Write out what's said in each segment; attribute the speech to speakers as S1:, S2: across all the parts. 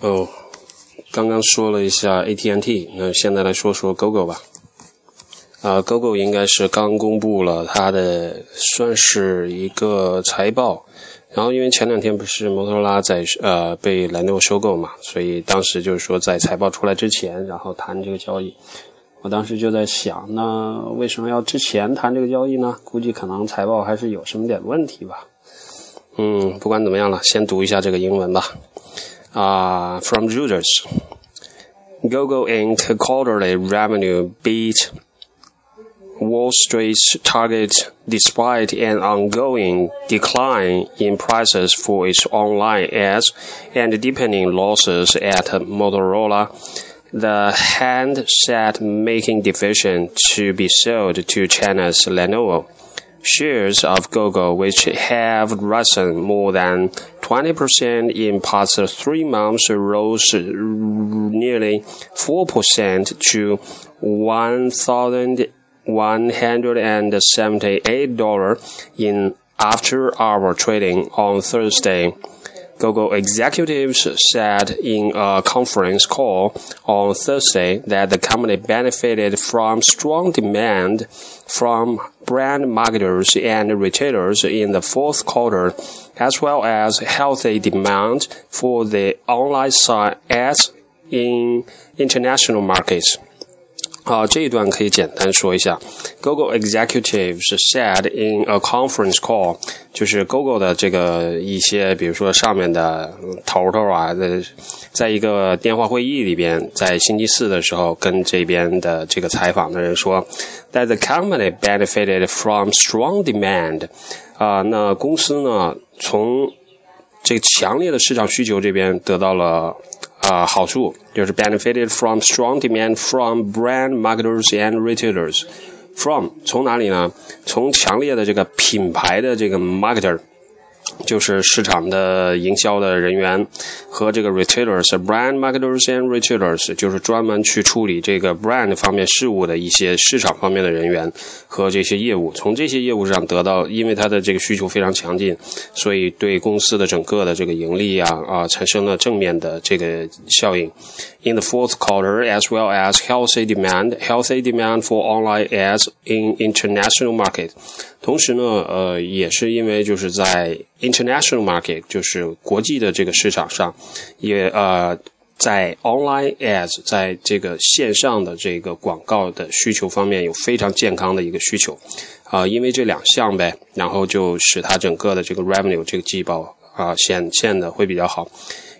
S1: 哦，刚刚说了一下 AT&T，那现在来说说 GoGo 吧。啊，GoGo 应该是刚公布了它的算是一个财报，然后因为前两天不是摩托罗拉在呃被莱诺收购嘛，所以当时就是说在财报出来之前，然后谈这个交易。我当时就在想，那为什么要之前谈这个交易呢？估计可能财报还是有什么点问题吧。嗯，不管怎么样了，先读一下这个英文吧。Uh, from Reuters, Google Inc. quarterly revenue beat Wall Street's target despite an ongoing decline in prices for its online ads and deepening losses at Motorola. The handset making division to be sold to China's Lenovo. Shares of Google, which have risen more than 20% in past three months, rose nearly 4% to $1,178 in after hour trading on Thursday. Google executives said in a conference call on Thursday that the company benefited from strong demand from brand marketers and retailers in the fourth quarter, as well as healthy demand for the online site ads in international markets. 啊，这一段可以简单说一下。Google executives said in a conference call，就是 Google 的这个一些，比如说上面的头头啊，在在一个电话会议里边，在星期四的时候跟这边的这个采访的人说，that the company benefited from strong demand。啊，那公司呢，从这强烈的市场需求这边得到了。啊，好处就是 benefited from strong demand from brand marketers and retailers。from 从哪里呢？从强烈的这个品牌的这个 marketer。 就是市场的营销的人员和这个 retailers、brand marketers and retailers，就是专门去处理这个 brand 方面事务的一些市场方面的人员和这些业务。从这些业务上得到，因为它的这个需求非常强劲，所以对公司的整个的这个盈利啊啊产生了正面的这个效应。In the fourth quarter, as well as healthy demand, healthy demand for online ads in international market. 同时呢，呃，也是因为就是在 international market，就是国际的这个市场上，也呃，在 online ads，在这个线上的这个广告的需求方面有非常健康的一个需求，啊，因为这两项呗，然后就使它整个的这个 revenue 这个季报啊显现的会比较好。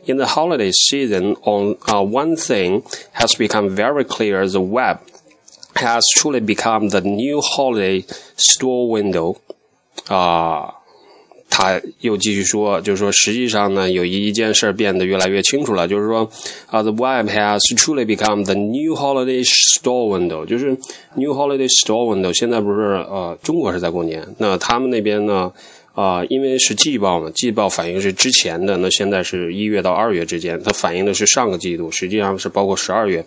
S1: In the holiday season, on uh, one thing has become very clear: the web has truly become the new holiday store window. 啊， 他又继续说，就是说，实际上呢，有一件事变得越来越清楚了，就是说，啊，the web has truly become the new holiday store window，就是 new holiday store window。现在不是呃，中国是在过年，那他们那边呢？啊，因为是季报嘛，季报反映是之前的，那现在是一月到二月之间，它反映的是上个季度，实际上是包括十二月。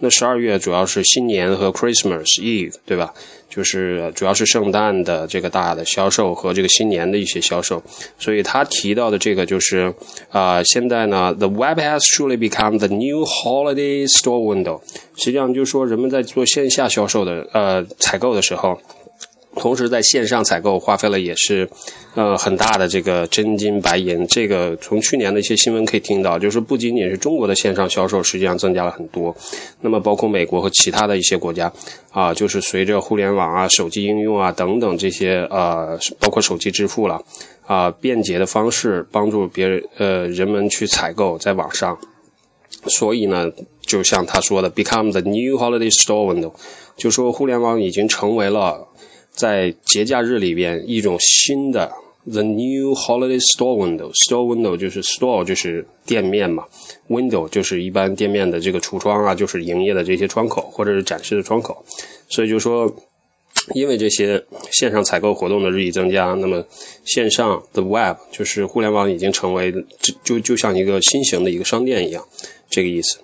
S1: 那十二月主要是新年和 Christmas Eve，对吧？就是主要是圣诞的这个大的销售和这个新年的一些销售。所以他提到的这个就是啊，现在呢，the web has truly become the new holiday store window。实际上就是说，人们在做线下销售的呃采购的时候。同时，在线上采购花费了也是，呃，很大的这个真金白银。这个从去年的一些新闻可以听到，就是不仅仅是中国的线上销售，实际上增加了很多。那么，包括美国和其他的一些国家，啊，就是随着互联网啊、手机应用啊等等这些呃，包括手机支付了啊，便捷的方式帮助别人呃人们去采购在网上。所以呢，就像他说的，become the new holiday store window，就说互联网已经成为了。在节假日里边，一种新的 the new holiday store window store window 就是 store 就是店面嘛，window 就是一般店面的这个橱窗啊，就是营业的这些窗口或者是展示的窗口。所以就说，因为这些线上采购活动的日益增加，那么线上 the web 就是互联网已经成为就就就像一个新型的一个商店一样，这个意思。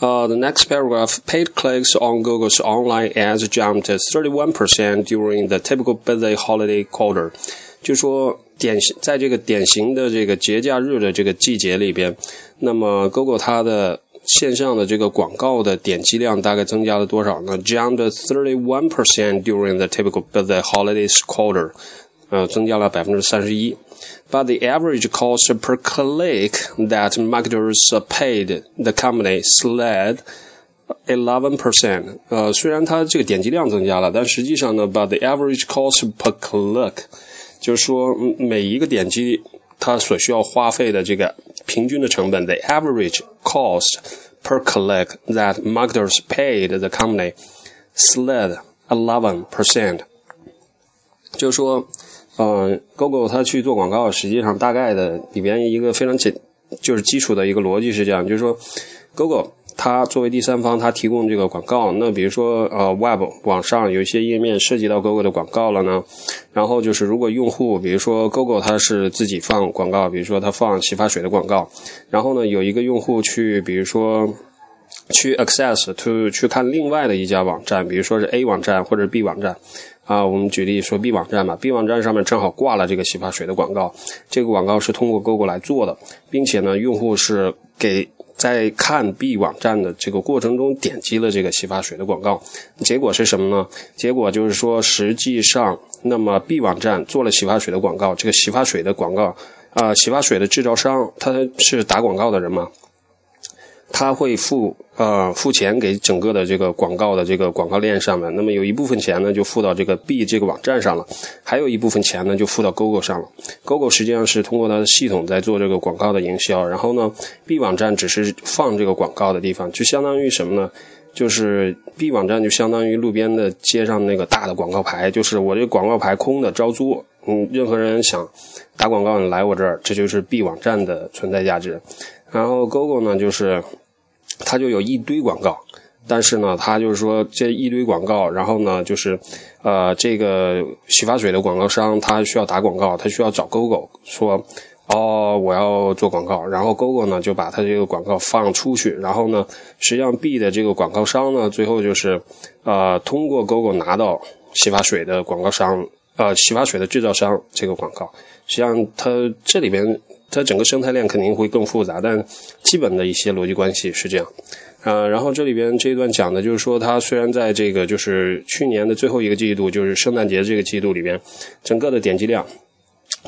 S1: Uh, the next paragraph, paid clicks on Google's online ads jumped 31% during the typical busy holiday quarter. 就说典型在这个典型的这个节假日的这个季节里边，那么 Google 它的线上的这个广告的点击量大概增加了多少呢？Jumped thirty one percent during the typical the holidays quarter，呃，增加了百分之三十一。 But the average cost per click that marketers paid the company slid eleven percent。呃，虽然它这个点击量增加了，但实际上呢，but the average cost per click，就是说每一个点击它所需要花费的这个平均的成本，the average cost per click that marketers paid the company slid eleven percent。就是说， 嗯，Google 它去做广告，实际上大概的里边一个非常简，就是基础的一个逻辑是这样，就是说，Google 它作为第三方，它提供这个广告。那比如说，呃，Web 网上有一些页面涉及到 Google 的广告了呢。然后就是，如果用户，比如说 Google 它是自己放广告，比如说它放洗发水的广告。然后呢，有一个用户去，比如说去 access to 去看另外的一家网站，比如说是 A 网站或者 B 网站。啊，我们举例说 B 网站吧，B 网站上面正好挂了这个洗发水的广告。这个广告是通过 Google 来做的，并且呢，用户是给。在看 B 网站的这个过程中，点击了这个洗发水的广告，结果是什么呢？结果就是说，实际上，那么 B 网站做了洗发水的广告，这个洗发水的广告，啊，洗发水的制造商他是打广告的人吗？他会付呃付钱给整个的这个广告的这个广告链上面，那么有一部分钱呢就付到这个 B 这个网站上了，还有一部分钱呢就付到 Google 上了。Google 实际上是通过它的系统在做这个广告的营销，然后呢 B 网站只是放这个广告的地方，就相当于什么呢？就是 B 网站就相当于路边的街上那个大的广告牌，就是我这广告牌空的招租，嗯，任何人想打广告你来我这儿，这就是 B 网站的存在价值。然后 Google 呢，就是它就有一堆广告，但是呢，它就是说这一堆广告，然后呢，就是呃，这个洗发水的广告商他需要打广告，他需要找 Google 说，哦，我要做广告，然后 Google 呢就把它这个广告放出去，然后呢，实际上 B 的这个广告商呢，最后就是呃，通过 Google 拿到洗发水的广告商，呃，洗发水的制造商这个广告，实际上它这里边。它整个生态链肯定会更复杂，但基本的一些逻辑关系是这样。呃，然后这里边这一段讲的就是说，它虽然在这个就是去年的最后一个季度，就是圣诞节这个季度里边，整个的点击量，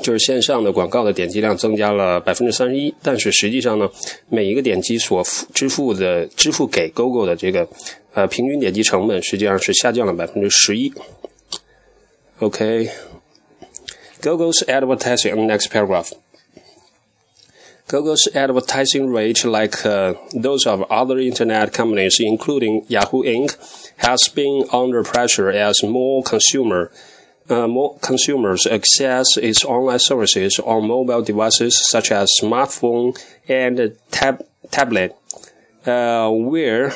S1: 就是线上的广告的点击量增加了百分之三十一，但是实际上呢，每一个点击所付支付的支付给 Google 的这个呃平均点击成本，实际上是下降了百分之十一。OK，Google's advertising next paragraph。Google's advertising rate, like uh, those of other internet companies, including Yahoo Inc., has been under pressure as more consumer uh, more consumers access its online services on mobile devices such as smartphone and tab- tablet, uh, where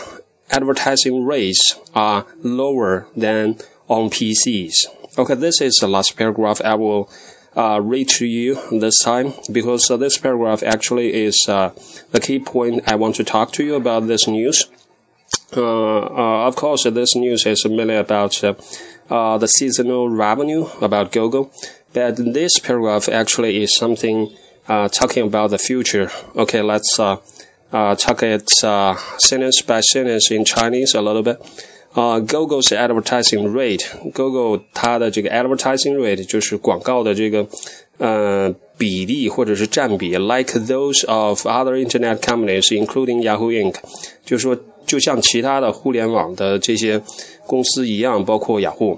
S1: advertising rates are lower than on PCs. Okay, this is the last paragraph I will uh, read to you this time because uh, this paragraph actually is uh, the key point I want to talk to you about this news. Uh, uh, of course, this news is mainly about uh, the seasonal revenue about Google, but this paragraph actually is something talking about the future. Okay, let's talk it sentence by sentence in Chinese a little bit. 啊，Google's advertising rate，Google 它的这个 advertising rate 就是广告的这个呃比例或者是占比，like those of other internet companies，including Yahoo Inc.，就是说就像其他的互联网的这些公司一样，包括雅虎。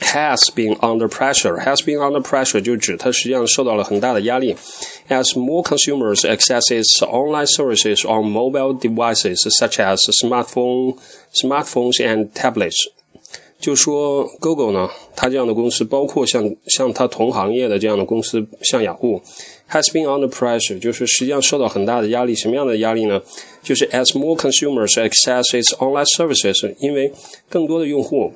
S1: has been under pressure. Has been under pressure 就指它实际上受到了很大的压力。As more consumers access its online services on mobile devices such as smartphone, smartphones and tablets，就说 Google 呢，它这样的公司，包括像像它同行业的这样的公司，像雅虎，has been under pressure，就是实际上受到很大的压力。什么样的压力呢？就是 as more consumers access its online services，因为更多的用户。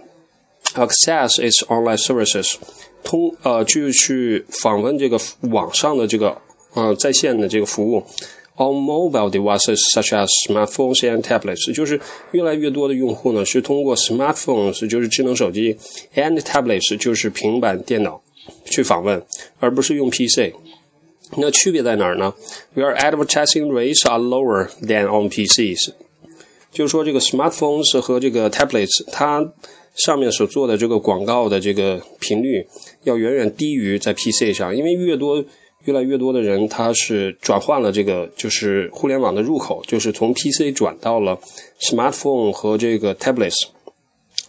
S1: Access its online services，通呃就去访问这个网上的这个呃在线的这个服务。On mobile devices such as smartphones and tablets，就是越来越多的用户呢是通过 smartphones，就是智能手机，and tablets，就是平板电脑去访问，而不是用 PC。那区别在哪儿呢？Where advertising rates are lower than on PCs，就是说这个 smartphones 和这个 tablets，它上面所做的这个广告的这个频率要远远低于在 PC 上，因为越多越来越多的人他是转换了这个就是互联网的入口，就是从 PC 转到了 smartphone 和这个 tablets，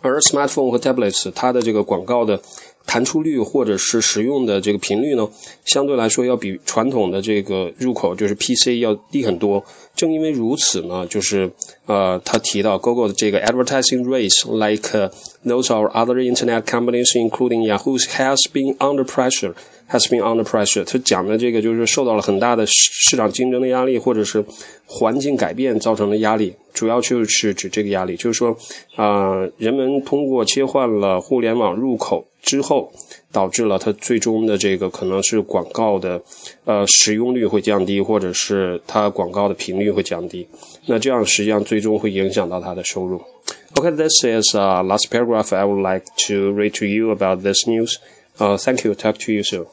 S1: 而 smartphone 和 tablets 它的这个广告的。弹出率或者是使用的这个频率呢，相对来说要比传统的这个入口就是 PC 要低很多。正因为如此呢，就是呃，他提到 Google 的这个 advertising rates like those of other internet companies including Yahoo has been under pressure has been under pressure。他讲的这个就是受到了很大的市场竞争的压力，或者是环境改变造成的压力，主要就是指这个压力，就是说啊，人们通过切换了互联网入口。之后导致了它最终的这个可能是广告的呃使用率会降低，或者是它广告的频率会降低。那这样实际上最终会影响到它的收入。Okay, this is uh last paragraph I would like to read to you about this news. Uh, thank you. Talk to you soon.